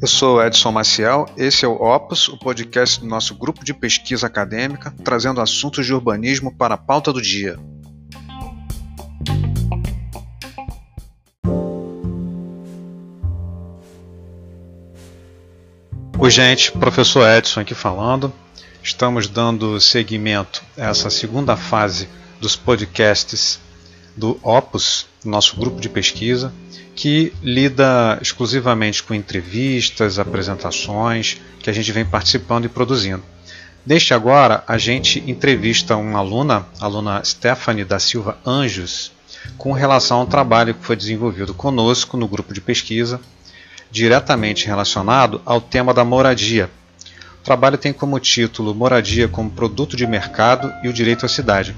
Eu sou Edson Maciel, esse é o Opus, o podcast do nosso grupo de pesquisa acadêmica, trazendo assuntos de urbanismo para a pauta do dia. Oi, gente, professor Edson aqui falando. Estamos dando seguimento a essa segunda fase dos podcasts do Opus, nosso grupo de pesquisa que lida exclusivamente com entrevistas, apresentações que a gente vem participando e produzindo. Desde agora, a gente entrevista uma aluna, a aluna Stephanie da Silva Anjos, com relação ao trabalho que foi desenvolvido conosco no grupo de pesquisa, diretamente relacionado ao tema da moradia. O trabalho tem como título Moradia como Produto de Mercado e o Direito à Cidade,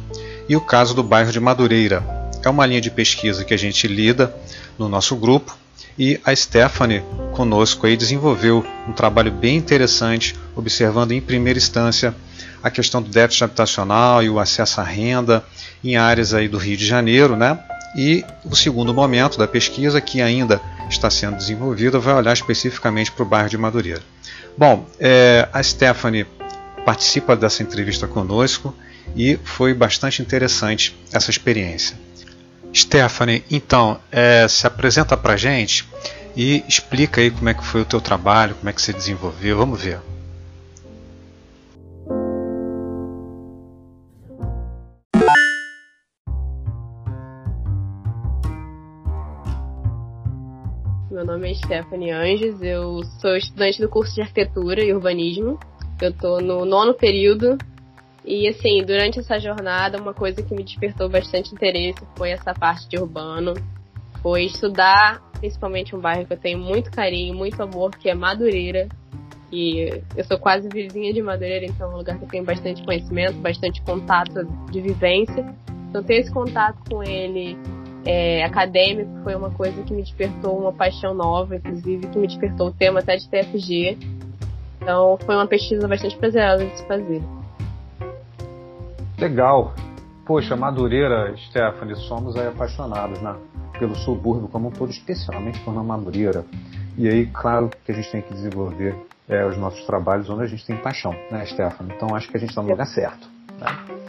e o caso do bairro de Madureira. É uma linha de pesquisa que a gente lida no nosso grupo e a Stephanie conosco aí desenvolveu um trabalho bem interessante, observando em primeira instância a questão do déficit habitacional e o acesso à renda em áreas aí do Rio de Janeiro, né? E o segundo momento da pesquisa, que ainda está sendo desenvolvida, vai olhar especificamente para o bairro de Madureira. Bom, é, a Stephanie participa dessa entrevista conosco e foi bastante interessante essa experiência. Stephanie, então, é, se apresenta pra gente e explica aí como é que foi o teu trabalho, como é que você desenvolveu, vamos ver. Meu nome é Stephanie Anjos, eu sou estudante do curso de Arquitetura e Urbanismo. Eu estou no nono período e assim, durante essa jornada, uma coisa que me despertou bastante interesse foi essa parte de urbano. Foi estudar principalmente um bairro que eu tenho muito carinho, muito amor, que é Madureira. E eu sou quase vizinha de Madureira, então é um lugar que eu tenho bastante conhecimento, bastante contato de vivência. Então ter esse contato com ele é, acadêmico foi uma coisa que me despertou uma paixão nova, inclusive que me despertou o tema até de TFG. Então foi uma pesquisa bastante prazerosa de se fazer. Legal. Poxa, Madureira, Stephanie, somos aí apaixonados né, pelo subúrbio como um todo, especialmente por na Madureira. E aí, claro que a gente tem que desenvolver é, os nossos trabalhos onde a gente tem paixão, né, Stephanie? Então acho que a gente está no lugar certo. Né?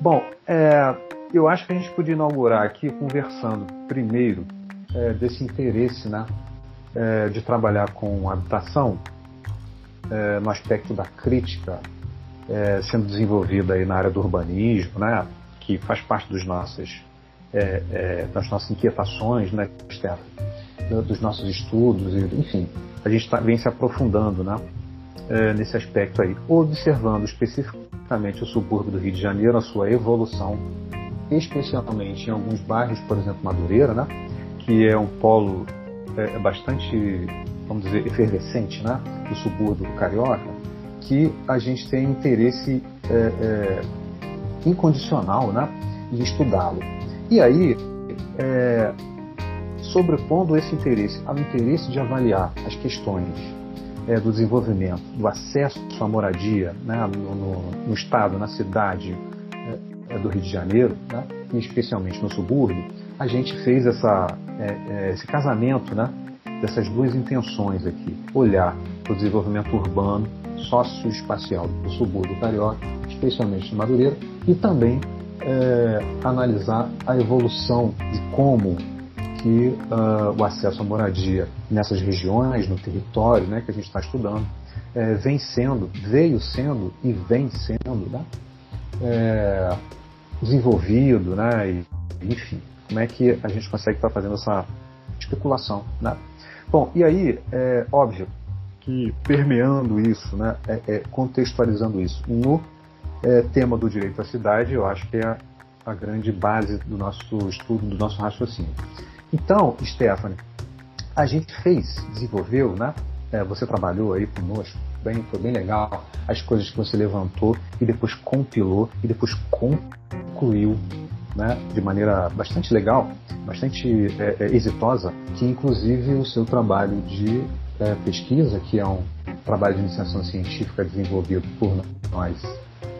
Bom, é, eu acho que a gente podia inaugurar aqui conversando primeiro é, desse interesse né, é, de trabalhar com habitação é, no aspecto da crítica é, sendo desenvolvida aí na área do urbanismo, né, que faz parte dos nossos, é, é, das nossas inquietações, né, dos nossos estudos, enfim, a gente tá, vem se aprofundando né, é, nesse aspecto aí, observando especificamente o subúrbio do Rio de Janeiro, a sua evolução, especialmente em alguns bairros, por exemplo, Madureira, né, que é um polo é, bastante, vamos dizer, efervescente né, do subúrbio carioca, que a gente tem interesse é, é, incondicional né, em estudá-lo. E aí, é, sobrepondo esse interesse ao interesse de avaliar as questões é, do desenvolvimento, do acesso à moradia né, no, no, no, Estado, na cidade é, é, do Rio de Janeiro, né, e especialmente no subúrbio, a gente fez essa, esse casamento né, dessas duas intenções aqui: olhar para o desenvolvimento urbano socioespacial do subúrbio carioca, especialmente de Madureira, e também é, analisar a evolução de como que uh, o acesso à moradia nessas regiões, no território né, que a gente está estudando, é, vem sendo, veio sendo e vem sendo né, é, desenvolvido, né, e, enfim, como é que a gente consegue estar tá fazendo essa especulação. Né? Bom, e aí, é óbvio, que permeando isso, né, é, é, contextualizando isso no é, tema do direito à cidade, eu acho que é a, a, grande base do nosso estudo, do nosso raciocínio. Então, Stephanie, a gente fez, desenvolveu, né? É, você trabalhou aí conosco, bem, foi bem legal, as coisas que você levantou e depois compilou e depois concluiu né, de maneira bastante legal, bastante é, é, exitosa, que inclusive o seu trabalho de é, pesquisa, que é um trabalho de iniciação científica desenvolvido por nós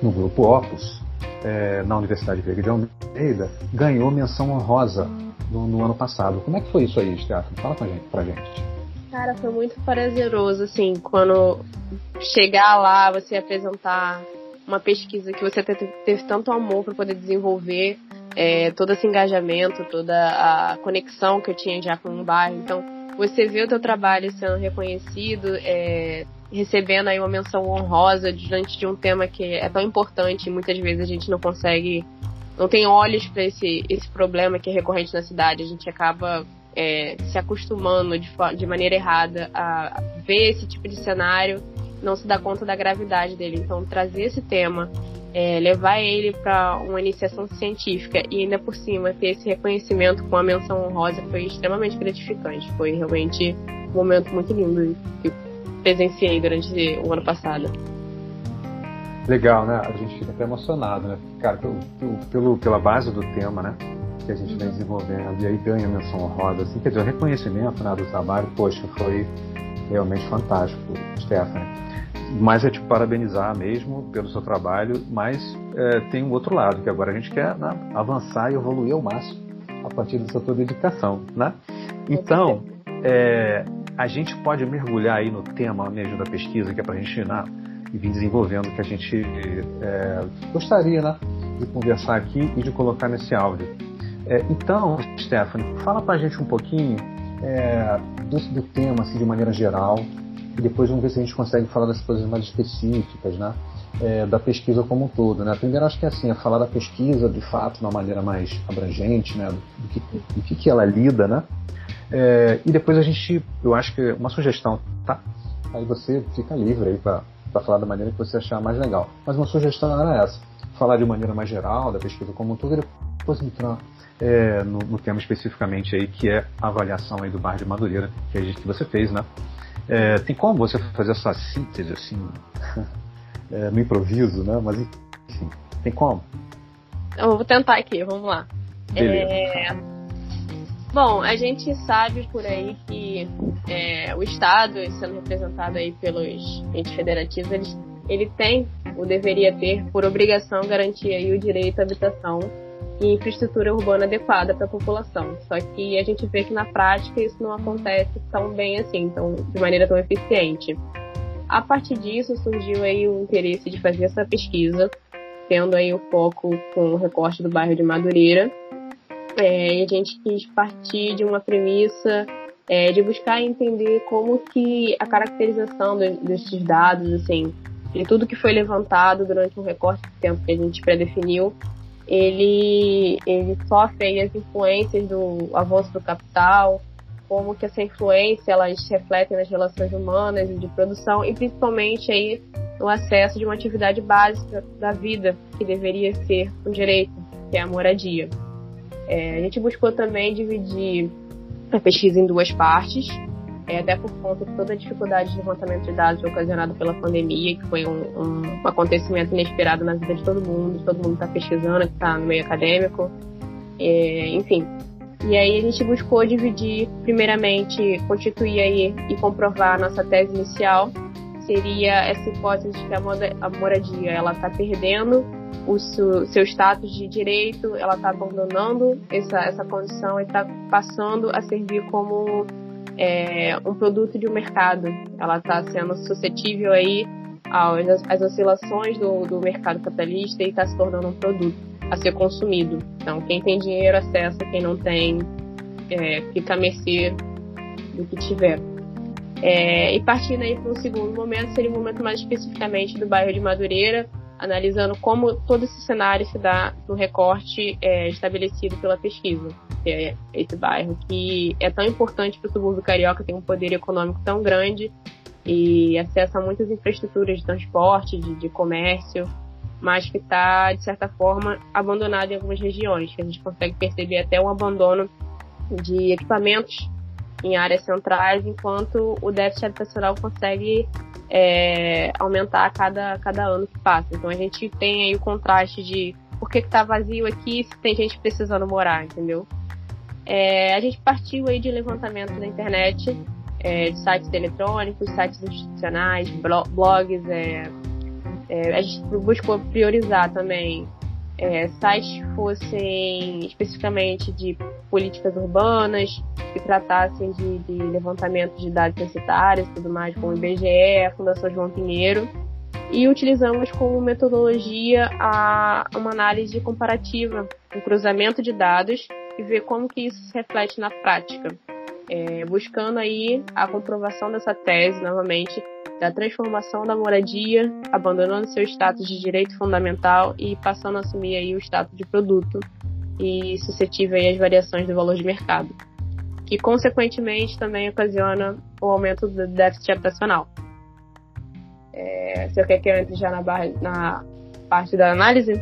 no grupo Opus, é, na Universidade Veiga de Almeida, ganhou menção honrosa no, no, ano passado. Como é que foi isso aí, Stephanie? Fala pra gente, pra gente. Cara, foi muito prazeroso, assim, quando chegar lá, você apresentar uma pesquisa que você teve, teve tanto amor para poder desenvolver, é, todo esse engajamento, toda a conexão que eu tinha já com o bairro. Então, você vê o teu trabalho sendo reconhecido, é, recebendo aí uma menção honrosa diante de um tema que é tão importante e muitas vezes a gente não consegue, não tem olhos para esse, esse problema que é recorrente na cidade. A gente acaba é, se acostumando de, de maneira errada a ver esse tipo de cenário, não se dá conta da gravidade dele. Então, trazer esse tema, é, levar ele para uma iniciação científica e ainda por cima ter esse reconhecimento com a menção honrosa foi extremamente gratificante. Foi realmente um momento muito lindo que presenciei durante o ano passado. Legal, né? A gente fica até emocionado, né? Cara, pelo, pelo, pela base do tema, né? Que a gente vem desenvolvendo, e aí ganha menção honrosa, assim, quer dizer, o reconhecimento né, do trabalho, poxa, foi realmente fantástico, Stephanie. Mas é te parabenizar mesmo pelo seu trabalho, mas é, tem um outro lado, que agora a gente quer né, avançar e evoluir ao máximo a partir dessa tua dedicação, né? Então, é, a gente pode mergulhar aí no tema mesmo da pesquisa, que é para a gente né, vir desenvolvendo que a gente é, gostaria né, de conversar aqui e de colocar nesse áudio. É, então, Stephanie, fala para a gente um pouquinho é, do, do, tema assim, de maneira geral e depois vamos ver se a gente consegue falar das coisas mais específicas, né? É, da pesquisa como um todo, né? Primeiro acho que é assim, é falar da pesquisa de fato de uma maneira mais abrangente, né? Do, que, do que, que ela lida, né? É, e depois a gente, eu acho que uma sugestão, tá? Aí você fica livre aí para falar da maneira que você achar mais legal. Mas uma sugestão era essa: falar de maneira mais geral da pesquisa como um todo e depois entrar é, no, no, tema especificamente aí que é a avaliação aí do bairro de Madureira que, a que você fez, né? É, tem como você fazer essa síntese assim é, no improviso, né? Mas enfim, tem como? Eu vou tentar aqui, vamos lá. Beleza. É Bom, a gente sabe por aí que é, o Estado, sendo representado aí pelos entes federativos, ele, ele tem, ou deveria ter, por obrigação, garantir aí o direito à habitação e infraestrutura urbana adequada para a população. Só que a gente vê que na prática isso não acontece tão bem assim, tão, de maneira tão eficiente. A partir disso surgiu aí o interesse de fazer essa pesquisa, tendo aí o foco com o recorte do bairro de Madureira, é, a gente quis partir de uma premissa é, de buscar entender como que a caracterização do, desses dados, assim, de tudo que foi levantado durante um recorte de tempo que a gente predefiniu, ele, ele sofre aí as influências do avanço do capital, como que essa influência elas refletem nas relações humanas e de produção e principalmente aí no acesso de uma atividade básica da vida que deveria ser um direito, que é a moradia. É, a gente buscou também dividir a pesquisa em duas partes, é, até por conta de toda a dificuldade de levantamento de dados ocasionado pela pandemia, que foi um, um, acontecimento inesperado na vida de todo mundo, todo mundo está pesquisando, está no meio acadêmico, é, enfim. E aí a gente buscou dividir, primeiramente, constituir aí e comprovar a nossa tese inicial, seria essa hipótese de que a moradia ela está perdendo o seu, seu status de direito, ela está abandonando essa, essa condição e está passando a servir como é, um produto de um mercado. Ela está sendo suscetível aí às, às oscilações do, do mercado capitalista e está se tornando um produto a ser consumido. Então, quem tem dinheiro acessa, quem não tem é, fica a mercê do que tiver. É, e partindo aí para um segundo momento, seria um momento mais especificamente do bairro de Madureira, analisando como todo esse cenário se dá no recorte é, estabelecido pela pesquisa, que é esse bairro que é tão importante para o subúrbio carioca, tem um poder econômico tão grande e acessa muitas infraestruturas de transporte, de, de comércio, mas que está, de certa forma, abandonado em algumas regiões, que a gente consegue perceber até um abandono de equipamentos em áreas centrais, enquanto o déficit habitacional consegue é, aumentar a cada, cada ano que passa. Então a gente tem aí o contraste de por que está vazio aqui se tem gente precisando morar, entendeu? É, a gente partiu aí de levantamento na internet, é, de sites eletrônicos, sites institucionais, blogs. É, é, a gente buscou priorizar também é, sites que fossem especificamente de políticas urbanas, que tratassem de, de levantamento de dados censitários e tudo mais, como o IBGE, a Fundação João Pinheiro, e utilizamos como metodologia a, uma análise comparativa, um cruzamento de dados e ver como que isso se reflete na prática, é, buscando aí a comprovação dessa tese novamente da transformação da moradia, abandonando seu status de direito fundamental e passando a assumir aí o status de produto e suscetível às variações do valor de mercado, que consequentemente também ocasiona o aumento do déficit habitacional. É, você quer que eu entre já na, barra, na parte da análise?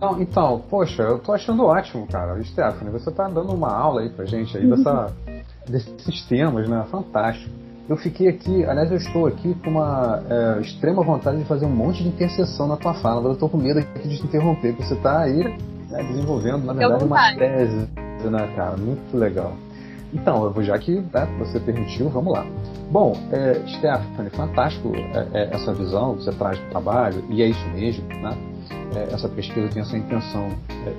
Não, então, poxa, eu tô achando ótimo, cara. Stephanie, você tá dando uma aula aí pra gente aí dessa, desses temas, né? Fantástico. Eu fiquei aqui, aliás, eu estou aqui com uma é, extrema vontade de fazer um monte de interseção na tua fala, mas eu tô com medo aqui de te interromper, porque você tá aí né, desenvolvendo, na verdade, uma tese, né, cara? Muito legal. Então, já que né, você permitiu, vamos lá. Bom, é, Stephanie, fantástico é, é, essa visão que você traz do trabalho, e é isso mesmo, né? É, essa pesquisa tem essa intenção,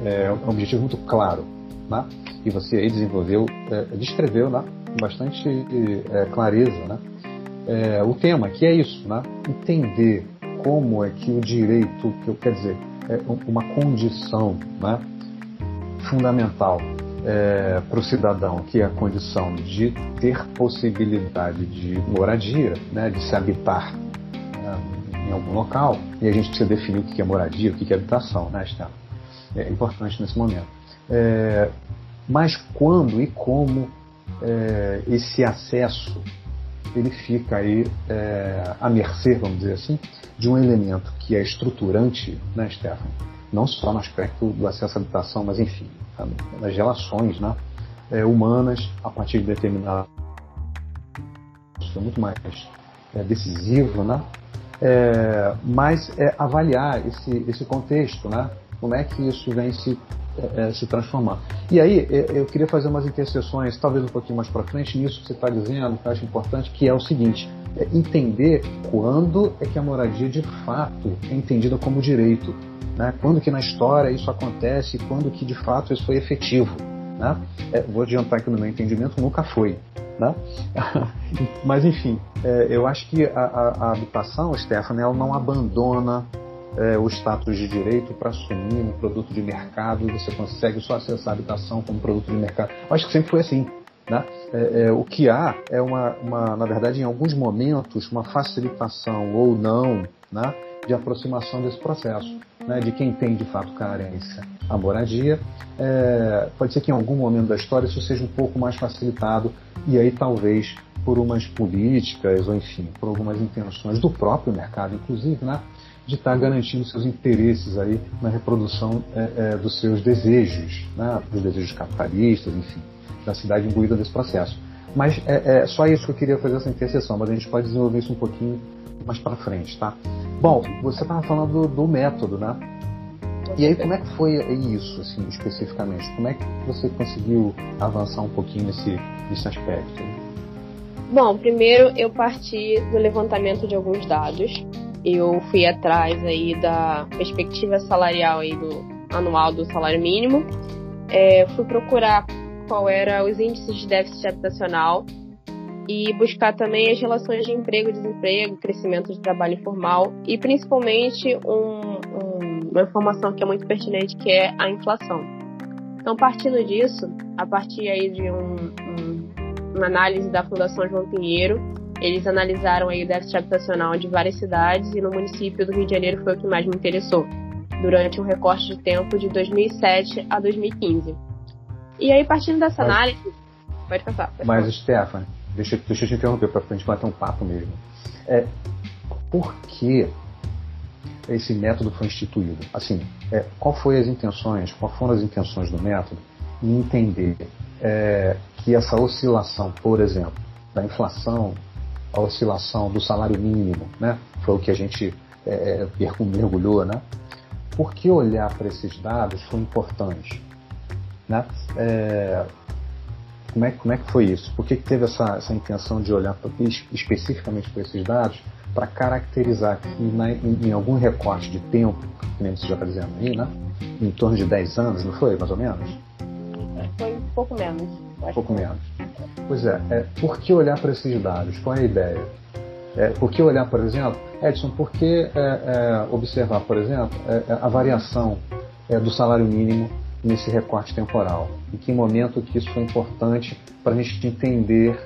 é, é um objetivo muito claro, né? E você aí desenvolveu, descreveu, né? Com bastante clareza, né? o tema, que é isso, né? Entender como é que o direito, que eu quer dizer, é uma condição, né? Fundamental é, para o cidadão, que é a condição de ter possibilidade de moradia, né, de se habitar né, em algum local, e a gente precisa definir o que é moradia, o que é habitação, né, Estela? É importante nesse momento. É, mas quando e como é, esse acesso ele fica aí é, à mercê, vamos dizer assim, de um elemento que é estruturante, né, Stefano? Não só no aspecto do acesso à habitação, mas enfim, nas relações né, é, humanas a partir de determinado isso é muito mais é, decisivo, né? É, mas é avaliar esse, esse contexto, né? Como é que isso vem se, é, é se transformar. E aí é, eu queria fazer umas interseções, talvez um pouquinho mais para frente, nisso que você está dizendo, que eu acho importante, que é o seguinte: é entender quando é que a moradia de fato é entendida como direito né? Quando que na história isso acontece, quando que de fato isso foi efetivo. Né? É, vou adiantar que no meu entendimento nunca foi. Né? Mas enfim, é, eu acho que a, a, a habitação, Stephanie, ela não abandona é, o status de direito para assumir um produto de mercado, você consegue só acessar a habitação como produto de mercado. Eu acho que sempre foi assim. Né? É, é, o que há é uma, uma, na verdade, em alguns momentos, uma facilitação ou não né, de aproximação desse processo né, de quem tem de fato carência a moradia. É, pode ser que em algum momento da história isso seja um pouco mais facilitado e aí talvez por umas políticas ou enfim por algumas intenções do próprio mercado, inclusive, né, de estar garantindo seus interesses aí na reprodução é, é, dos seus desejos, né, dos desejos capitalistas, enfim, da cidade imbuída desse processo. Mas é, é só isso que eu queria fazer essa interseção, mas a gente pode desenvolver isso um pouquinho mais para frente, tá? Bom, você estava falando do, do, método, né? E aí, como é que foi isso, assim, especificamente? Como é que você conseguiu avançar um pouquinho nesse, nesse aspecto? Bom, primeiro eu parti do levantamento de alguns dados. Eu fui atrás aí da perspectiva salarial aí do anual do salário mínimo. É, fui procurar qual era os índices de déficit habitacional e buscar também as relações de emprego, desemprego, crescimento de trabalho informal e principalmente um, um, uma informação que é muito pertinente que é a inflação. Então, partindo disso, a partir aí de um, uma análise da Fundação João Pinheiro, eles analisaram aí o déficit habitacional de várias cidades e no município do Rio de Janeiro foi o que mais me interessou, durante um recorte de tempo de 2007 a 2015. E aí, partindo dessa mas, análise. Pode passar. Pode mas, Stefan, deixa, deixa eu te interromper para a gente bater um papo mesmo. É, por que esse método foi instituído? Assim, é, qual foi as intenções, quais foram as intenções do método em entender é, que essa oscilação, por exemplo, da inflação, a oscilação do salário mínimo, né, foi o que a gente é, é mergulhou, né? Por que olhar para esses dados foi importante? Né? É, como, é, como é que foi isso? Por que, que teve essa, essa intenção de olhar pra, especificamente para esses dados? para caracterizar que na, em, em, algum recorte de tempo, que nem você já está dizendo aí, né? Em torno de 10 anos, não foi, mais ou menos? Foi um pouco menos. Um pouco menos. Pois é, é, por que olhar para esses dados? Qual é a ideia? É, por que olhar, por exemplo, Edson, por que é, é, observar, por exemplo, é, é, a variação do salário mínimo nesse recorte temporal? Em que momento que isso foi importante para a gente entender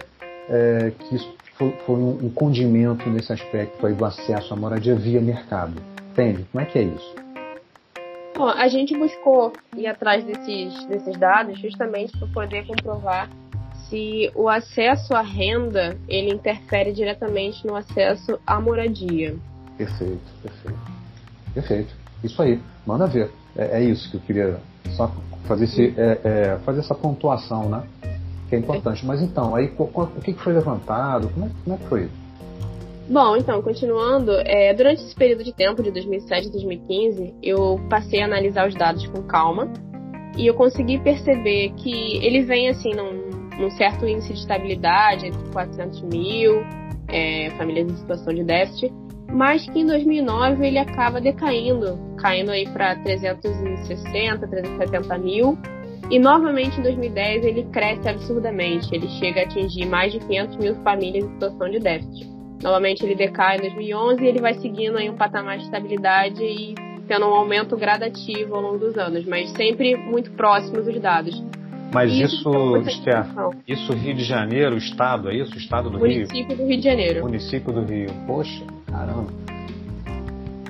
que isso foi, foi um, um, condimento nesse aspecto aí do acesso à moradia via mercado? Entende? Como é que é isso? Bom, a gente buscou ir atrás desses, desses dados justamente para poder comprovar se o acesso à renda ele interfere diretamente no acesso à moradia. Perfeito, perfeito. Perfeito. Isso aí, manda ver. É, é isso que eu queria só fazer, esse, é, é, fazer essa pontuação, né? Que é importante. Mas então, aí o que foi levantado? Como é, como é que foi? Bom, então, continuando, é, durante esse período de tempo, de 2007 a 2015, eu passei a analisar os dados com calma e eu consegui perceber que ele vem assim num num certo índice de estabilidade, entre 400 mil é, famílias em situação de déficit, mas que em 2009 ele acaba decaindo, caindo aí para 360, 370 mil, e novamente em 2010 ele cresce absurdamente, ele chega a atingir mais de 500 mil famílias em situação de déficit. Novamente ele decai em 2011 e ele vai seguindo aí um patamar de estabilidade e tendo um aumento gradativo ao longo dos anos, mas sempre muito próximos os dados. Mas isso, Esther, isso Rio de Janeiro, estado, é isso? Estado do Município Rio? Município do Rio de Janeiro. Município do Rio. Poxa, caramba.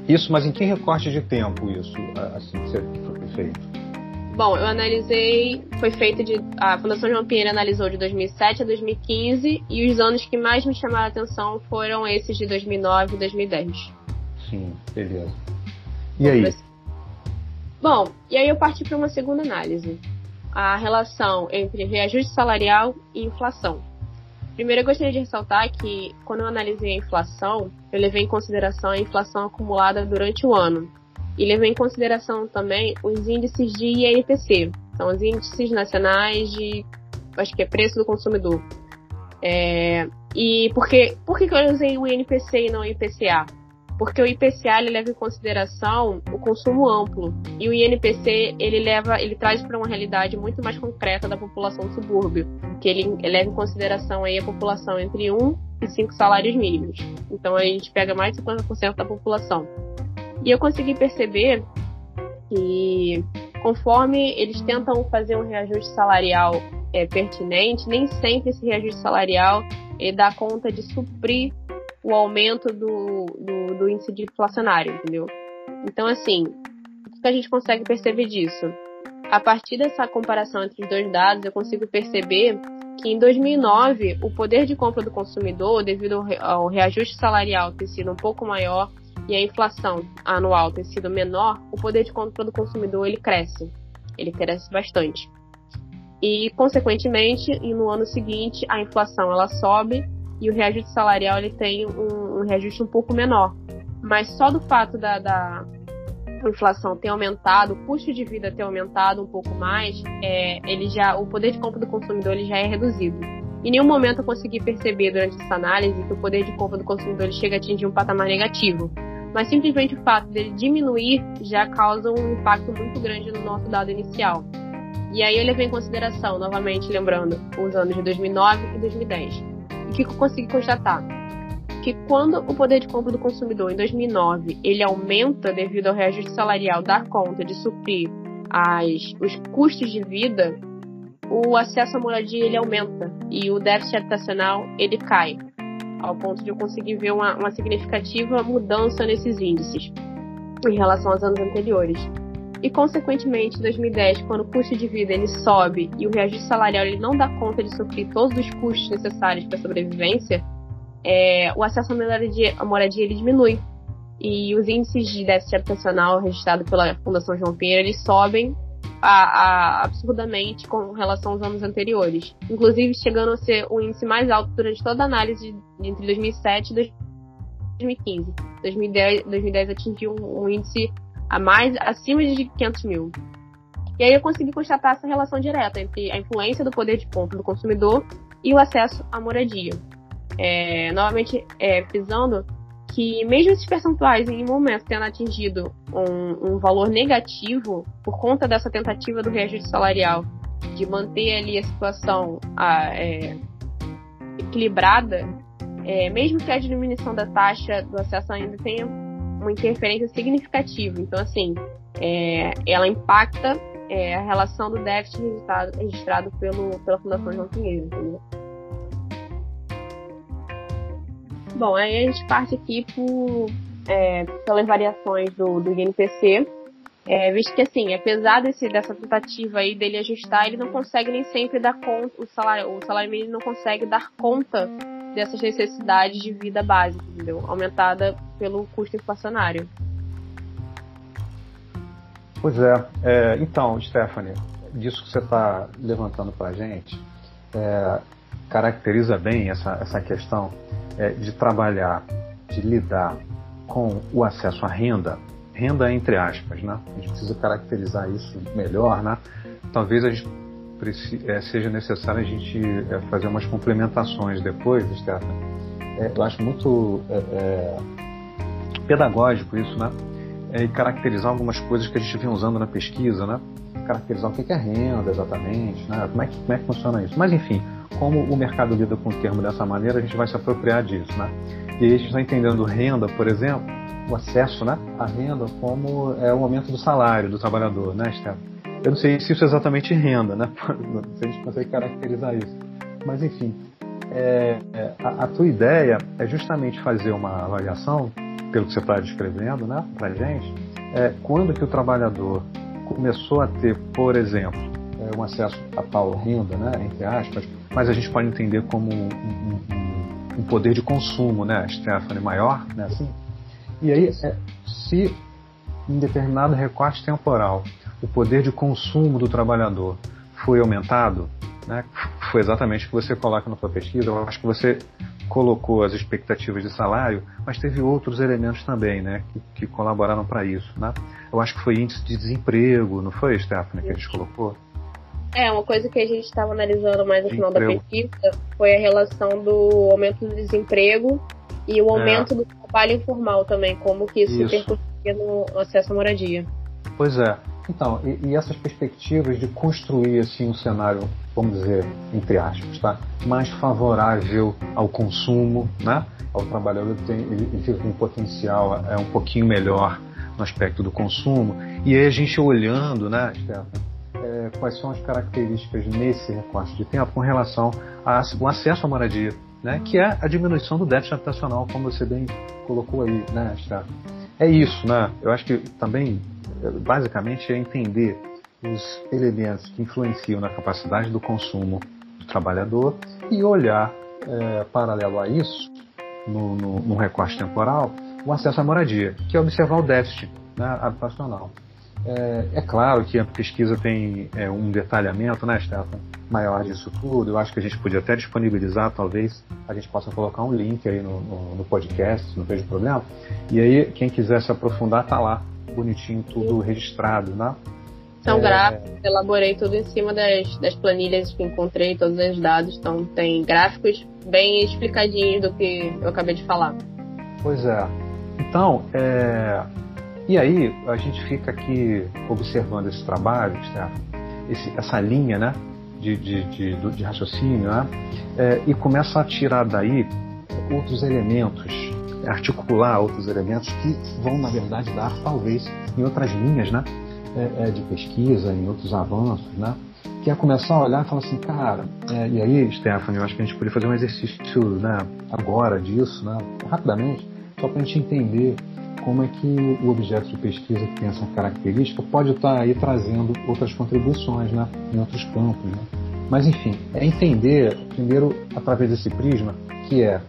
Isso, mas em que recorte de tempo isso, assim, foi feito? Bom, eu analisei, foi feito de, a Fundação João Pinheiro analisou de 2007 a 2015 e os anos que mais me chamaram a atenção foram esses de 2009 e 2010. Sim, beleza. E aí? Bom, e aí eu parti para uma segunda análise a relação entre reajuste salarial e inflação. Primeiro, eu gostaria de ressaltar que, quando eu analisei a inflação, eu levei em consideração a inflação acumulada durante o ano. E levei em consideração também os índices de INPC, são os índices nacionais de, acho que é preço do consumidor. É, e porque, por que eu usei o INPC e não o IPCA? Porque o IPCA ele leva em consideração o consumo amplo e o INPC ele leva, ele traz para uma realidade muito mais concreta da população do subúrbio, que ele leva em consideração aí a população entre 1 e 5 salários mínimos. Então a gente pega mais de 50% da população. E eu consegui perceber que conforme eles tentam fazer um reajuste salarial é, pertinente, nem sempre esse reajuste salarial dá conta de suprir o aumento do, do, do índice inflacionário, entendeu? Então, assim, o que a gente consegue perceber disso? A partir dessa comparação entre os dois dados, eu consigo perceber que em 2009 o poder de compra do consumidor, devido ao reajuste salarial ter sido um pouco maior e a inflação anual ter sido menor, o poder de compra do consumidor ele cresce, ele cresce bastante. E consequentemente, no ano seguinte a inflação ela sobe e o reajuste salarial ele tem um, um reajuste um pouco menor. Mas só do fato da, da inflação ter aumentado, o custo de vida ter aumentado um pouco mais, é, ele já, o poder de compra do consumidor ele já é reduzido. Em nenhum momento eu consegui perceber durante essa análise que o poder de compra do consumidor ele chega a atingir um patamar negativo. Mas simplesmente o fato dele diminuir já causa um impacto muito grande no nosso dado inicial. E aí eu levei em consideração, novamente lembrando, os anos de 2009 e 2010 o que eu consegui constatar? Que quando o poder de compra do consumidor em 2009 ele aumenta devido ao reajuste salarial dar conta de suprir as, os custos de vida, o acesso à moradia ele aumenta e o déficit habitacional ele cai, ao ponto de eu conseguir ver uma, uma significativa mudança nesses índices em relação aos anos anteriores. E, consequentemente, em 2010, quando o custo de vida ele sobe e o reajuste salarial ele não dá conta de suprir todos os custos necessários para a sobrevivência, é, o acesso à moradia, à moradia ele diminui. E os índices de déficit habitacional registrados pela Fundação João Pinheiro eles sobem a, a, absurdamente com relação aos anos anteriores. Inclusive, chegando a ser o índice mais alto durante toda a análise de, entre 2007 e 2015. 2010, 2010 atingiu um, um índice a mais acima de 500 mil. E aí eu consegui constatar essa relação direta entre a influência do poder de compra do consumidor e o acesso à moradia. É, novamente, é, que mesmo esses percentuais em um momento tendo atingido um, um valor negativo por conta dessa tentativa do reajuste salarial de manter ali a situação a, é, equilibrada, é, mesmo que a diminuição da taxa do acesso ainda tenha uma interferência significativa. Então, assim, é, ela impacta é, a relação do déficit registrado, registrado pelo, pela Fundação João Pinheiro, entendeu? Bom, aí a gente parte aqui por, é, pelas variações do, do INPC, é, visto que assim, apesar desse, dessa tentativa aí dele ajustar, ele não consegue nem sempre dar conta, o salário, o salário mínimo não consegue dar conta dessas necessidades de vida básica, entendeu? Aumentada pelo custo inflacionário. Pois é. é então, Stephanie, disso que você está levantando para a gente, é, caracteriza bem essa, essa questão é, de trabalhar, de lidar com o acesso à renda, renda entre aspas, né? A gente precisa caracterizar isso melhor, né? Talvez a gente seja necessário a gente é, fazer umas complementações depois, Stephanie. É, eu acho muito é, é, pedagógico isso, né? É, e caracterizar algumas coisas que a gente vem usando na pesquisa, né? Caracterizar o que é renda exatamente, né? Como é que, como é que funciona isso? Mas enfim, como o mercado lida com o termo dessa maneira, a gente vai se apropriar disso, né? E a gente está entendendo renda, por exemplo, o acesso, né, à renda como é o aumento do salário do trabalhador, né, Stefano? Eu não sei se isso é exatamente renda, né? se a gente consegue caracterizar isso. Mas enfim, é, é, a, a, tua ideia é justamente fazer uma avaliação, pelo que você está descrevendo, né, para gente, é, quando que o trabalhador começou a ter, por exemplo, é, um acesso a tal renda, né, entre aspas, mas a gente pode entender como um, um, um poder de consumo, né, Stephanie, maior, né, assim. E aí, é, se em determinado recorte temporal o poder de consumo do trabalhador foi aumentado, né, foi exatamente o que você coloca na sua pesquisa. Eu acho que você colocou as expectativas de salário, mas teve outros elementos também, né, que, que colaboraram para isso, né? Eu acho que foi índice de desemprego, não foi, Stephanie, que a gente colocou? É, uma coisa que a gente estava analisando mais no final da pesquisa foi a relação do aumento do desemprego e o é. aumento é. do trabalho informal também, como que isso, isso. repercutia no acesso à moradia. Pois é. Então, e, e, essas perspectivas de construir assim um cenário, vamos dizer, entre aspas, tá? mais favorável ao consumo, né? Ao trabalhador tem, ele, fica com um potencial é um pouquinho melhor no aspecto do consumo. E aí a gente olhando, né, Stefan, é, quais são as características nesse recorte de tempo com relação ao acesso à moradia, né? Que é a diminuição do déficit habitacional, como você bem colocou aí, né, Stefan? É isso, né? Eu acho que também basicamente é entender os elementos que influenciam na capacidade do consumo do trabalhador e olhar, é, paralelo a isso, no, no, no, recorte temporal, o acesso à moradia, que é observar o déficit né, habitacional. É, é, claro que a pesquisa tem é, um detalhamento, né, Stefan, maior disso tudo. Eu acho que a gente podia até disponibilizar, talvez a gente possa colocar um link aí no, no, no podcast, não vejo problema. E aí, quem quiser se aprofundar, tá lá bonitinho, tudo registrado, né? São é... gráficos, elaborei tudo em cima das, das planilhas que encontrei, todos os dados, então tem gráficos bem explicadinhos do que eu acabei de falar. Pois é. Então, é... e aí a gente fica aqui observando esse trabalho, esse, essa linha, né, de, de, de, de raciocínio, né, é, e começa a tirar daí outros elementos articular outros elementos que vão, na verdade, dar, talvez, em outras linhas né, é, é, de pesquisa, em outros avanços, né, que é começar a olhar e falar assim, cara, é, e aí, Stephanie, eu acho que a gente poderia fazer um exercício né, agora disso, né, rapidamente, só para a gente entender como é que o objeto de pesquisa que tem essa característica pode estar aí trazendo outras contribuições né, em outros campos. Né? Mas, enfim, é entender, primeiro, através desse prisma, que é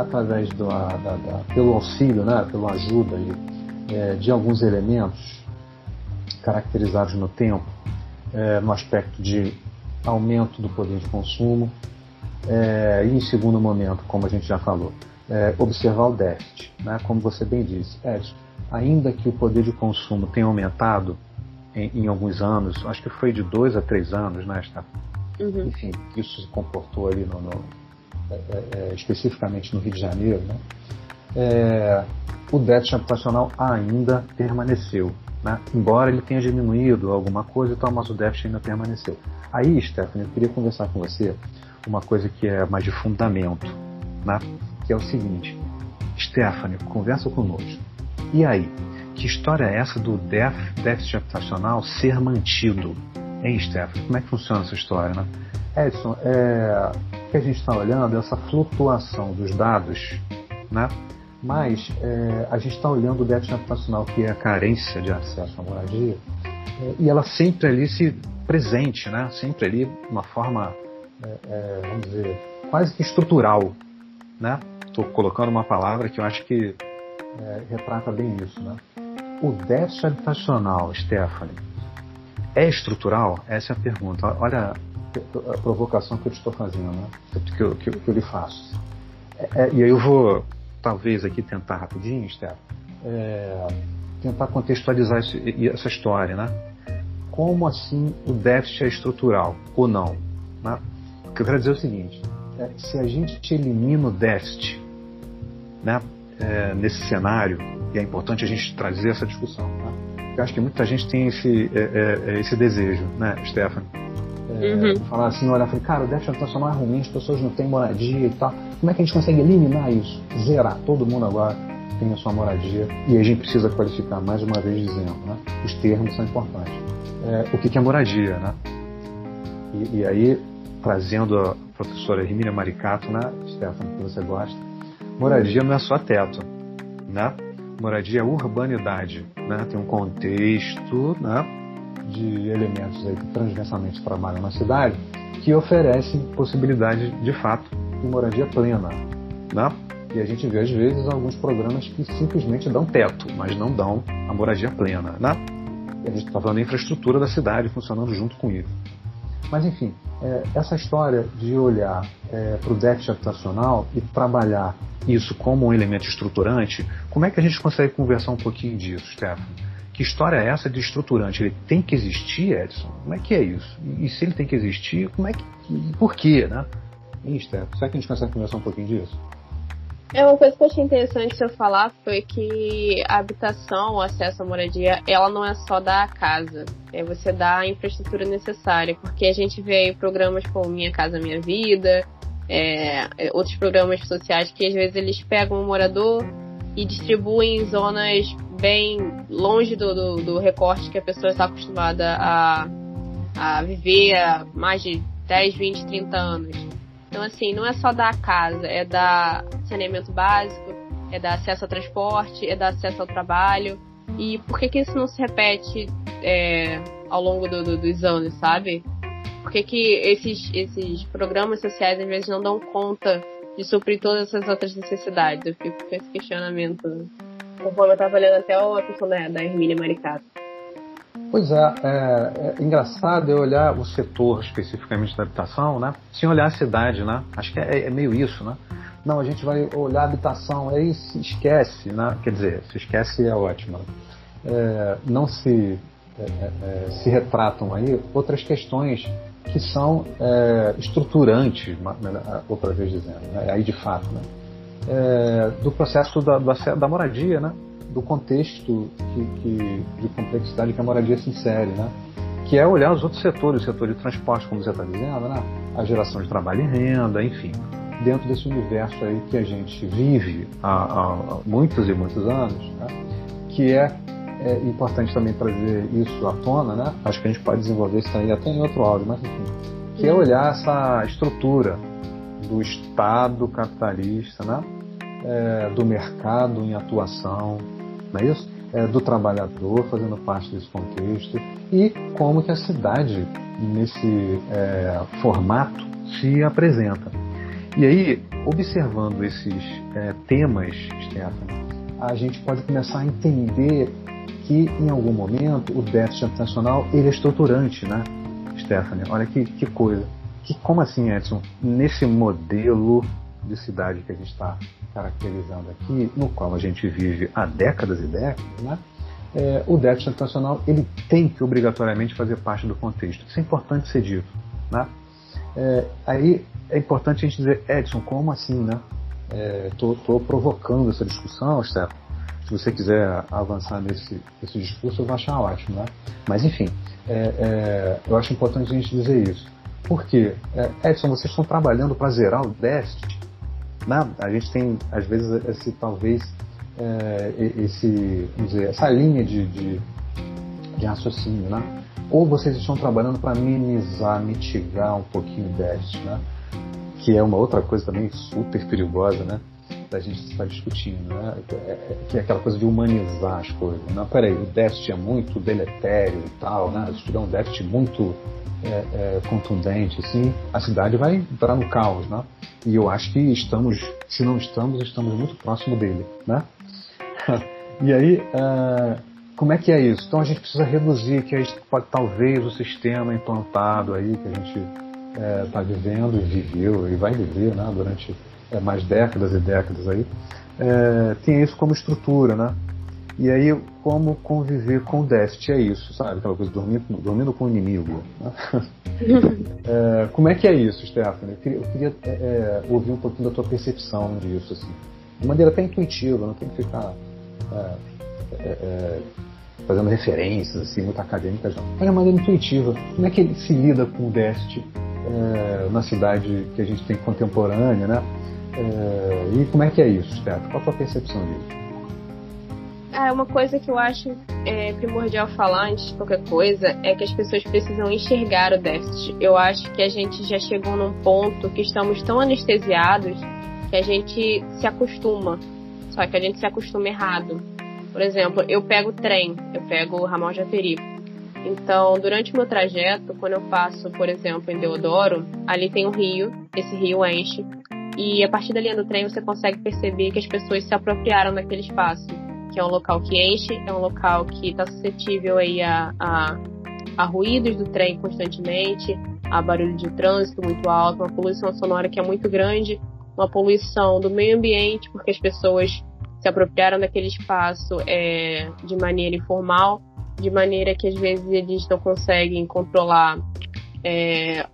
através do, da, da, pelo auxílio, né, pela ajuda é, de alguns elementos caracterizados no tempo, é, no aspecto de aumento do poder de consumo, é, e em segundo momento, como a gente já falou, é, observar o déficit. Né, como você bem disse, Edson, ainda que o poder de consumo tenha aumentado em, em alguns anos, acho que foi de dois a três anos, né, Uhum. Enfim, isso se comportou ali no, no é, é, é, especificamente no Rio de Janeiro, né? é, o déficit habitacional ainda permaneceu. Né? Embora ele tenha diminuído alguma coisa, então, mas o déficit ainda permaneceu. Aí, Stephanie, eu queria conversar com você uma coisa que é mais de fundamento, né? que é o seguinte. Stephanie, conversa conosco. E aí, que história é essa do déficit habitacional ser mantido? Hein, Stephanie? Como é que funciona essa história, né? Edson, é, que a gente está olhando é essa flutuação dos dados, né? mas é, a gente está olhando o déficit habitacional, que é a carência de acesso à moradia, é, e ela sempre ali se presente, né? sempre ali de uma forma, é, é vamos dizer, quase que estrutural. Estou né? colocando uma palavra que eu acho que é, retrata bem isso. Né? O déficit habitacional, Stephanie, é estrutural? Essa é a pergunta. Olha a provocação que eu estou fazendo, né? que, eu, que, que eu lhe faço. É, é, e aí eu vou, talvez, aqui tentar rapidinho, Steph, é, tentar contextualizar essa história, né? Como assim o déficit é estrutural ou não? Né? O que eu quero dizer é o seguinte: é, se a gente elimina o déficit, né, é, nesse cenário, e é importante a gente trazer essa discussão, né? Eu acho que muita gente tem esse, é, esse desejo, né, Stephanie? Uhum. Falar assim, olha, falei, cara, o déficit habitacional é ruim, as pessoas não têm moradia e tal. Como é que a gente consegue eliminar isso? Zerar. Todo mundo agora tem a sua moradia. E a gente precisa qualificar, mais uma vez dizendo, né? Os termos são importantes. É, o que, que é moradia, né? E, e, aí, trazendo a professora Hermínia Maricato, né, Stefano, que você gosta, moradia não é só teto, né? Moradia é urbanidade, né? Tem um contexto, né? De elementos aí que transversalmente trabalham na cidade que oferecem possibilidade de fato de moradia plena. Né? E a gente vê às vezes alguns programas que simplesmente dão teto, mas não dão a moradia plena. Né? E a gente está falando da infraestrutura da cidade funcionando junto com isso. Mas enfim, é, essa história de olhar é, para o déficit habitacional e trabalhar isso como um elemento estruturante, como é que a gente consegue conversar um pouquinho disso, Stefano? Que história é essa de estruturante? Ele tem que existir, Edson? Como é que é isso? E, se ele tem que existir, como é que. Por quê, né? Steph, será que a gente consegue conversar um pouquinho disso? É uma coisa que eu achei interessante você falar foi que a habitação, o acesso à moradia, ela não é só da casa, é você dar a infraestrutura necessária, porque a gente vê aí programas como Minha Casa Minha Vida, é, outros programas sociais que às vezes eles pegam um morador e distribuem em zonas bem longe do, do, do recorte que a pessoa está acostumada a, a viver há mais de 10, 20, 30 anos. Então, assim, não é só dar casa, é dar saneamento básico, é dar acesso ao transporte, é dar acesso ao trabalho. E por que, que isso não se repete é, ao longo do, do, dos anos, sabe? Por que, que esses, esses programas sociais às vezes não dão conta de suprir todas essas outras necessidades? Eu fico com esse questionamento conforme eu estava lendo até a questão da, da Hermínia Maricato. Pois é, é, é, engraçado eu olhar o setor especificamente da habitação, né? Sem olhar a cidade, né? Acho que é, é meio isso, né? Não, a gente vai olhar a habitação, aí se esquece, né? Quer dizer, se esquece é ótimo. É, não se, é, é, é, se retratam aí outras questões que são estruturantes, outra vez dizendo, né? aí de fato, né? é, do processo da, da, moradia, né? do contexto que, que, de complexidade que a moradia se insere, né? que é olhar os outros setores, o setor de transporte, como você está dizendo, né? a geração de trabalho e renda, enfim, dentro desse universo aí que a gente vive há, há muitos e muitos anos, né? que é, é, importante também trazer isso à tona, né? acho que a gente pode desenvolver isso aí até em outro áudio, mas enfim, que é olhar essa estrutura do Estado capitalista, né? É, do mercado em atuação, não é isso? É, do trabalhador fazendo parte desse contexto e como que a cidade nesse é, formato se apresenta. E aí, observando esses é, temas, Stefano, a gente pode começar a entender que em algum momento o déficit habitacional ele é estruturante, né, Stephanie? Olha que, que coisa. Que, como assim, Edson? Nesse modelo de cidade que a gente está caracterizando aqui, no qual a gente vive há décadas e décadas, né? É, o déficit habitacional ele tem que obrigatoriamente fazer parte do contexto. Isso é importante ser dito. Né? É, aí é importante a gente dizer, Edson, como assim? Né? Estou é, provocando essa discussão, Stefano. Se você quiser avançar nesse, nesse discurso, eu vou achar ótimo, né? Mas, enfim, é, é, eu acho importante a gente dizer isso. Porque, é, Edson, vocês estão trabalhando para zerar o déficit? Né? A gente tem, às vezes, esse talvez é, esse, dizer, essa linha de, de, de raciocínio, né? Ou vocês estão trabalhando para minimizar, mitigar um pouquinho o déficit, né? Que é uma outra coisa também super perigosa, né? Da gente estar discutindo, né? É, é, que é aquela coisa de humanizar as coisas. Não, peraí, o déficit é muito deletério e tal, né? Se tiver um déficit muito é, é, contundente, assim, a cidade vai entrar no caos, né? E eu acho que estamos, se não estamos, estamos muito próximo dele, né? e aí, uh, como é que é isso? Então a gente precisa reduzir que pode, talvez o sistema implantado aí que a gente está é, vivendo e viveu e vai viver né, durante é, mais décadas e décadas aí, é, tem isso como estrutura, né? E aí, como conviver com o déficit é isso, sabe? Aquela coisa, dormindo, dormindo com o inimigo. Né? é, como é que é isso, Stephanie? Eu queria, eu queria é, é, ouvir um pouquinho da tua percepção disso, assim. De maneira até intuitiva, não tem que ficar é, é, é, fazendo referências assim, muito acadêmicas, não. Mas de maneira intuitiva. Como é que ele se lida com o déficit na cidade que a gente tem contemporânea, né? E como é que é isso, Steph? Qual a tua percepção disso? É, uma coisa que eu acho é, primordial falar antes de qualquer coisa é que as pessoas precisam enxergar o déficit. Eu acho que a gente já chegou num ponto que estamos tão anestesiados que a gente se acostuma. Só que a gente se acostuma errado. Por exemplo, eu pego trem, eu pego o ramal Japeri. Então, durante o meu trajeto, quando eu passo, por exemplo, em Deodoro, ali tem um rio, esse rio enche, e a partir da linha do trem você consegue perceber que as pessoas se apropriaram daquele espaço que é um local que enche, é um local que está suscetível aí a, a, a, ruídos do trem constantemente, a barulho de trânsito muito alto, uma poluição sonora que é muito grande, uma poluição do meio ambiente, porque as pessoas se apropriaram daquele espaço é, de maneira informal, de maneira que às vezes eles não conseguem controlar é,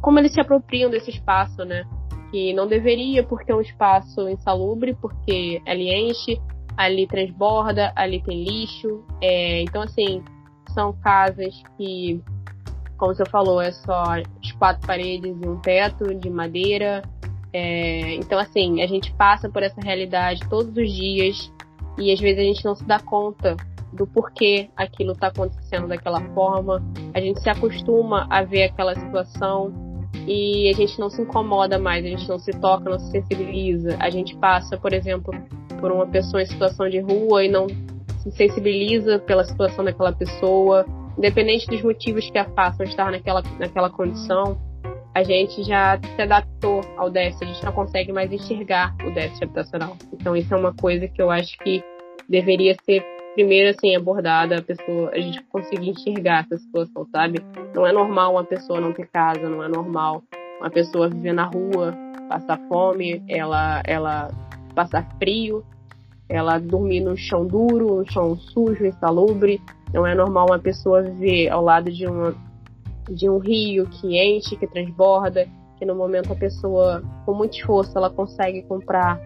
como eles se apropriam desse espaço, né? Que não deveria, porque é um espaço insalubre, porque ele enche, ali transborda, ali tem lixo. É, então, assim, são casas que, como você falou, é só as quatro paredes e um teto de madeira. É, então, assim, a gente passa por essa realidade todos os dias e às vezes a gente não se dá conta do porquê aquilo está acontecendo daquela forma. A gente se acostuma a ver aquela situação e a gente não se incomoda mais, a gente não se toca, não se sensibiliza. A gente passa, por exemplo, por uma pessoa em situação de rua e não se sensibiliza pela situação daquela pessoa, independente dos motivos que a façam estar naquela, naquela condição, a gente já se adaptou ao déficit, a gente não consegue mais enxergar o déficit habitacional. Então isso é uma coisa que eu acho que deveria ser primeiro assim abordada a pessoa, a gente conseguir enxergar essa situação, sabe? Não é normal uma pessoa não ter casa, não é normal uma pessoa viver na rua, passar fome, ela ela passar frio, ela dormir no chão duro, no chão sujo, insalubre. Não é normal uma pessoa viver ao lado de, uma, de um rio que enche, que transborda, que no momento a pessoa, com muito esforço, ela consegue comprar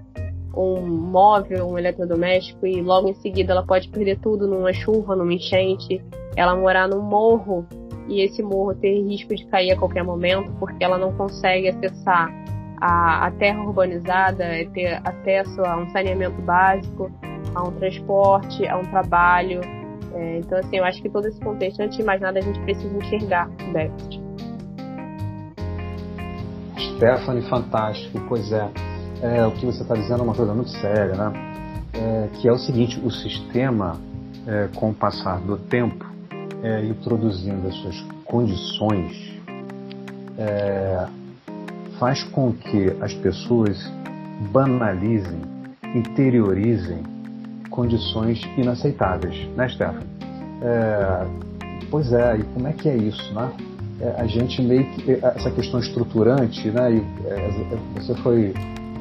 um móvel, um eletrodoméstico e logo em seguida ela pode perder tudo numa chuva, numa enchente. Ela morar num morro e esse morro ter risco de cair a qualquer momento porque ela não consegue acessar a, a terra urbanizada, é ter acesso a um saneamento básico, a um transporte, a um trabalho. É, então, assim, eu acho que todo esse contexto, antes de mais nada, a gente precisa enxergar o déficit. Stephanie, fantástico, pois é. É o que você está dizendo é uma coisa muito séria, né? É, que é o seguinte, o sistema, é, com o passar do tempo, é, introduzindo as suas condições, é, faz com que as pessoas banalizem, interiorizem condições inaceitáveis, né, Stefano? É, pois é, e como é que é isso, né? A gente meio que essa questão estruturante, né? E, você foi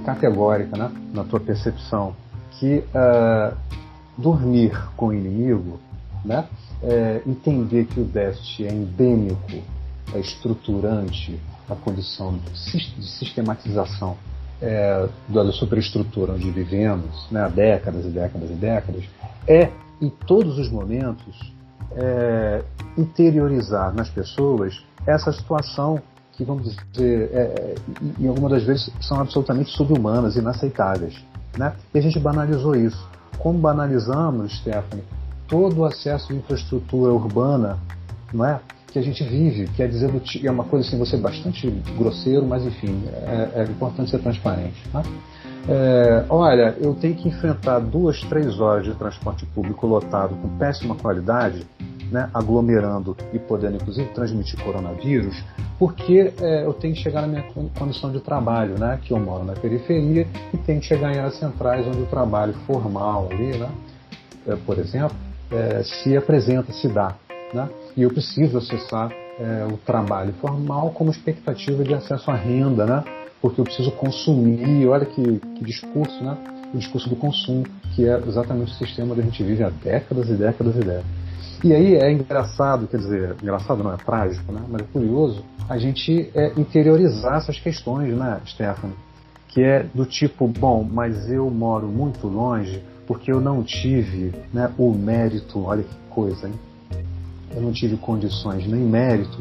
categórica, né, na tua percepção que é, dormir com o inimigo, né? É, entender que o déficit é endêmico, é estruturante, a condição de sistematização é, da superestrutura onde vivemos, né, há décadas e décadas e décadas, é, em todos os momentos, é, interiorizar nas pessoas essa situação que, vamos dizer, é, é em algumas das vezes são absolutamente subhumanas, inaceitáveis. Né? E a gente banalizou isso. Como banalizamos, Stephanie, todo o acesso à infraestrutura urbana não é? que a gente vive, quer dizer, é uma coisa assim, você é bastante grosseiro, mas enfim, é, é importante ser transparente. Né? É, olha, eu tenho que enfrentar duas, três horas de transporte público lotado com péssima qualidade, né, aglomerando e podendo inclusive transmitir coronavírus, porque é, eu tenho que chegar na minha condição de trabalho, né, que eu moro na periferia e tenho que chegar em áreas centrais onde o trabalho formal ali, né, é, por exemplo, é, se apresenta, se dá. Né? E eu preciso acessar é, o trabalho formal como expectativa de acesso à renda, né? Porque eu preciso consumir. Olha que, que discurso, né? o discurso do consumo, que é exatamente o sistema que a gente vive há décadas e décadas e décadas. E aí é engraçado, quer dizer, engraçado não é trágico, né? mas é curioso a gente é, interiorizar essas questões, né, Stephanie? Que é do tipo, bom, mas eu moro muito longe porque eu não tive né, o mérito, olha que coisa, hein? eu não tive condições nem mérito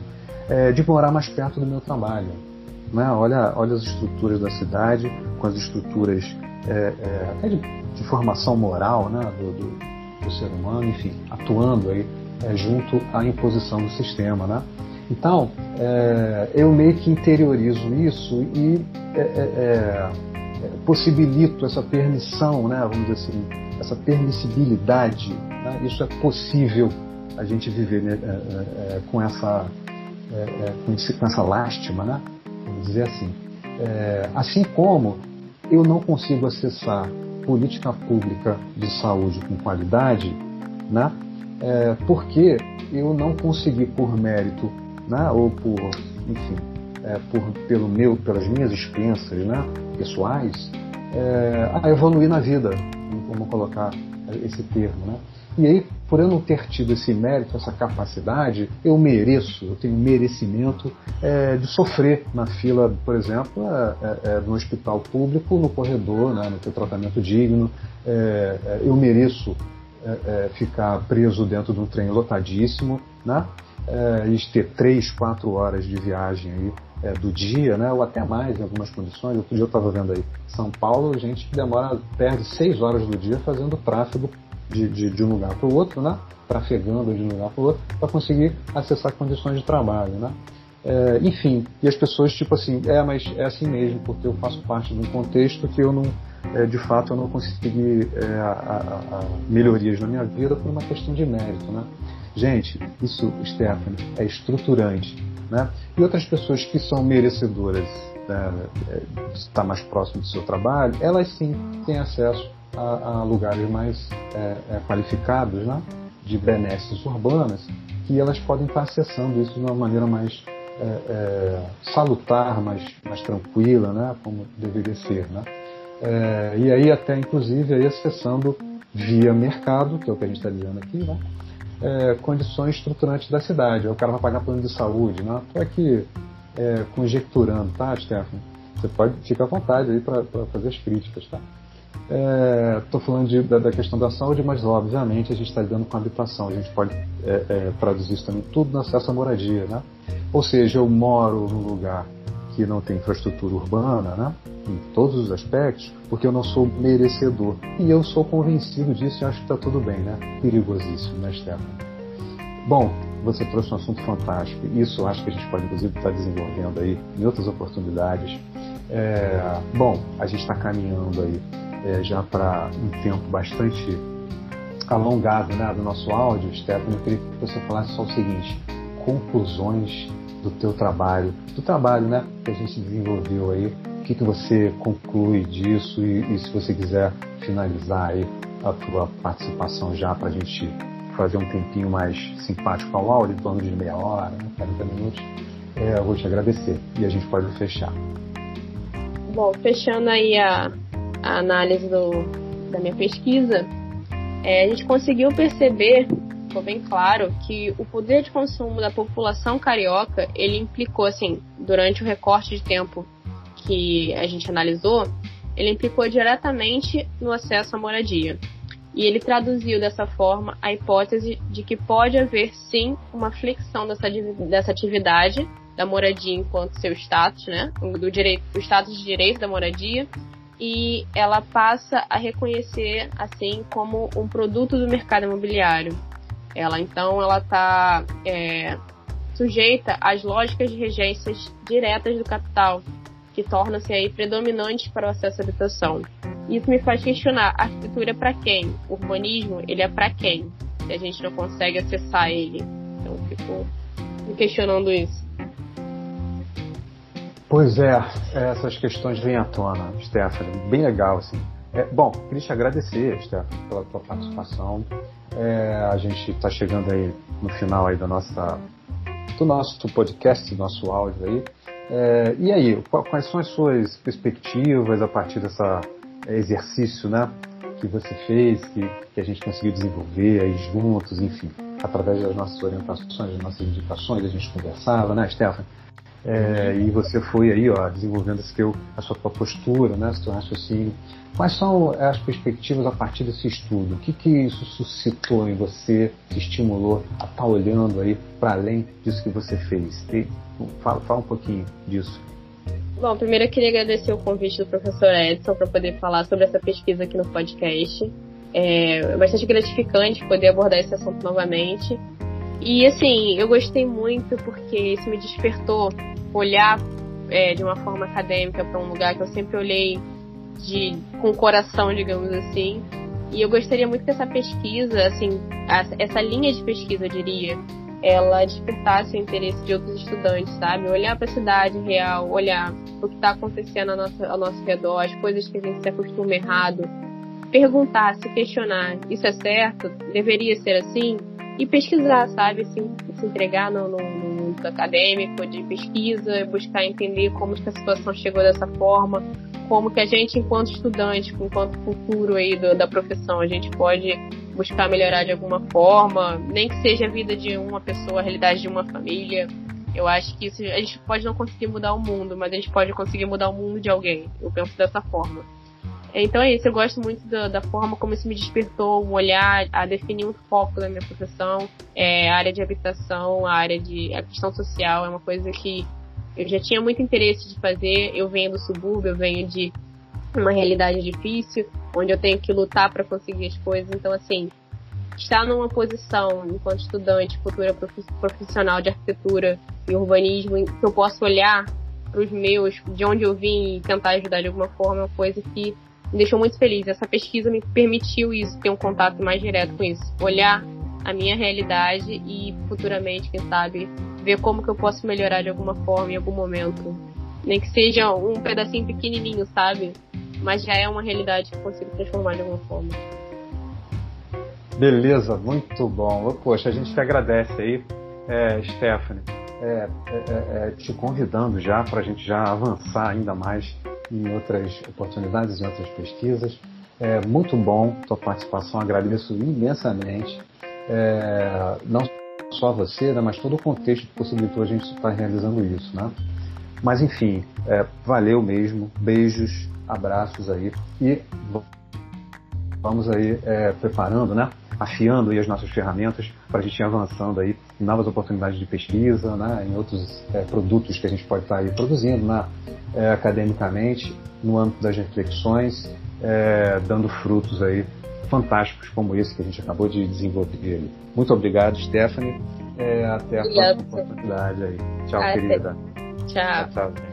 é, de morar mais perto do meu trabalho. Né? Olha, olha as estruturas da cidade, com as estruturas é, é, até de, de, formação moral né? do, do, do, ser humano, enfim, atuando aí é, junto à imposição do sistema. Né? Então, é, eu meio que interiorizo isso e é, possibilito essa permissão, né? vamos dizer assim, essa permissibilidade. Né? Isso é possível a gente viver né, é, é, é com, essa, é, esse, com, essa lástima, né? Dizer assim. assim como eu não consigo acessar política pública de saúde com qualidade, né? porque eu não consegui por mérito, né? ou por, enfim, por, pelo meu, pelas minhas experiências né? pessoais, a evoluir na vida, vamos colocar esse termo, né? E aí, por eu não ter tido esse mérito, essa capacidade, eu mereço, eu tenho merecimento é, de sofrer na fila, por exemplo, é, é, é no hospital público, no corredor, né, no ter tratamento digno. É, é, eu mereço ficar preso dentro de um trem lotadíssimo, né? e ter três, quatro horas de viagem aí do dia, né? ou até mais em algumas condições. Outro dia eu estava vendo aí São Paulo, gente que demora, perde seis horas do dia fazendo tráfego de, de, de um lugar para o outro, né? trafegando de um lugar para o outro, para conseguir acessar condições de trabalho. Né? É, enfim, e as pessoas, tipo assim, é, mas é assim mesmo, porque eu faço parte de um contexto que eu não, é, de fato, eu não consegui é, a, a, a melhorias na minha vida por uma questão de mérito. Né? Gente, isso, Stephanie, é estruturante. Né? E outras pessoas que são merecedoras né, de estar mais próximo do seu trabalho, elas sim têm acesso a, a lugares mais é, é, qualificados, né? de benesses urbanas, que elas podem estar acessando isso de uma maneira mais é, é, salutar, mais, mais tranquila, né? como deveria ser. Né? E aí até inclusive aí acessando via mercado, que é o que a gente está dizendo aqui, né? É, condições estruturantes da cidade. O cara vai pagar plano de saúde. Né? Estou aqui é, conjecturando, tá, Stefano? Você pode ficar à vontade aí para fazer as críticas, tá? Estou é, falando de, da, da, questão da saúde, mas obviamente a gente está lidando com habitação. A gente pode é, é, traduzir isso também tudo no acesso à moradia, né? Ou seja, eu moro num lugar que não tem infraestrutura urbana, né? Em todos os aspectos, porque eu não sou merecedor. E eu sou convencido disso e acho que está tudo bem, né? Perigosíssimo, né, Stefano? Bom, você trouxe um assunto fantástico. Isso acho que a gente pode, inclusive, estar tá desenvolvendo aí em outras oportunidades. É, bom, a gente está caminhando aí é, já para um tempo bastante alongado né, do nosso áudio, Stefano, eu queria que você falasse só o seguinte: conclusões do teu trabalho, do trabalho né, que a gente desenvolveu aí, o que, que você conclui disso e, e se você quiser finalizar aí a tua participação já para a gente fazer um tempinho mais simpático ao áudio, em torno de meia hora, né, 40 minutos, é, eu vou te agradecer e a gente pode fechar. Bom, fechando aí a, a análise do, da minha pesquisa, é, a gente conseguiu perceber, ficou bem claro, que o poder de consumo da população carioca, ele implicou, assim, durante o recorte de tempo que a gente analisou, ele implicou diretamente no acesso à moradia. E ele traduziu dessa forma a hipótese de que pode haver sim uma flexão dessa, dessa atividade da moradia enquanto seu status, né, do direito, o status de direito da moradia, e ela passa a reconhecer assim como um produto do mercado imobiliário. Ela então ela está é, sujeita às lógicas de regências diretas do capital, que tornam-se aí predominantes para o acesso à habitação. Isso me faz questionar, a arquitetura é para quem? O urbanismo, ele é para quem? Se a gente não consegue acessar ele. Então, fico me questionando isso. Pois é, essas questões vêm à tona, Stephanie. Bem legal, assim. É, bom, queria te agradecer, Stephanie, pela tua participação. É, a gente está chegando aí no final aí da nossa, do nosso podcast, do nosso áudio aí. É, e aí, quais são as suas perspectivas a partir desse exercício, né, que você fez, que, que a gente conseguiu desenvolver aí juntos, enfim, através das nossas orientações, das nossas indicações, a gente conversava, né, Stephanie? É, e você foi aí, ó, desenvolvendo seu, a sua postura, né, seu raciocínio. Quais são as perspectivas a partir desse estudo? O que, que isso suscitou em você, te estimulou a estar tá olhando aí para além disso que você fez? E, fala, fala um pouquinho disso. Bom, primeiro eu queria agradecer o convite do professor Edson para poder falar sobre essa pesquisa aqui no podcast. É bastante gratificante poder abordar esse assunto novamente. E assim, eu gostei muito porque isso me despertou olhar é, de uma forma acadêmica para um lugar que eu sempre olhei de com coração, digamos assim. E eu gostaria muito que essa pesquisa, assim, a, essa linha de pesquisa, eu diria, ela despertasse o interesse de outros estudantes, sabe? Olhar para a cidade real, olhar o que está acontecendo ao nosso, ao nosso redor, as coisas que a gente se acostuma errado, perguntar, se questionar, isso é certo? Deveria ser assim? E pesquisar, sabe? Se, se entregar no, no, no mundo acadêmico, de pesquisa, buscar entender como que a situação chegou dessa forma, como que a gente, enquanto estudante, enquanto futuro aí do, da profissão, a gente pode buscar melhorar de alguma forma, nem que seja a vida de uma pessoa, a realidade de uma família. Eu acho que isso, a gente pode não conseguir mudar o mundo, mas a gente pode conseguir mudar o mundo de alguém. Eu penso dessa forma. Então é isso, eu gosto muito da, da, forma como isso me despertou um olhar a definir um foco da minha profissão. É, a área de habitação, a área de. a questão social é uma coisa que eu já tinha muito interesse de fazer. Eu venho do subúrbio, eu venho de uma realidade difícil, onde eu tenho que lutar para conseguir as coisas. Então, assim, estar numa posição, enquanto estudante, futura profissional de arquitetura e urbanismo, que eu possa olhar para os meus, de onde eu vim e tentar ajudar de alguma forma, é uma coisa que me deixou muito feliz. Essa pesquisa me permitiu isso, ter um contato mais direto com isso. Olhar a minha realidade e futuramente, quem sabe, ver como que eu posso melhorar de alguma forma em algum momento. Nem que seja um pedacinho pequenininho, sabe? Mas já é uma realidade que eu consigo transformar de alguma forma. Beleza, muito bom. Poxa, a gente te agradece aí, é, Stephanie. É, é, é, é te convidando já para a gente já avançar ainda mais em outras oportunidades, em outras pesquisas. É muito bom tua participação, agradeço imensamente. É, não só você, né, mas todo o contexto que possibilitou a gente estar realizando isso, né? Mas enfim, é, valeu mesmo, beijos, abraços aí e vamos aí é, preparando, né? Afiando as nossas ferramentas para a gente ir avançando aí em novas oportunidades de pesquisa, né? Em outros é, produtos que a gente pode estar aí produzindo, né? é, academicamente, no âmbito das reflexões, é, dando frutos aí fantásticos como esse que a gente acabou de desenvolver. Muito obrigado, Stephanie. É, até a próxima oportunidade aí. Tchau, até. querida. tchau. tchau.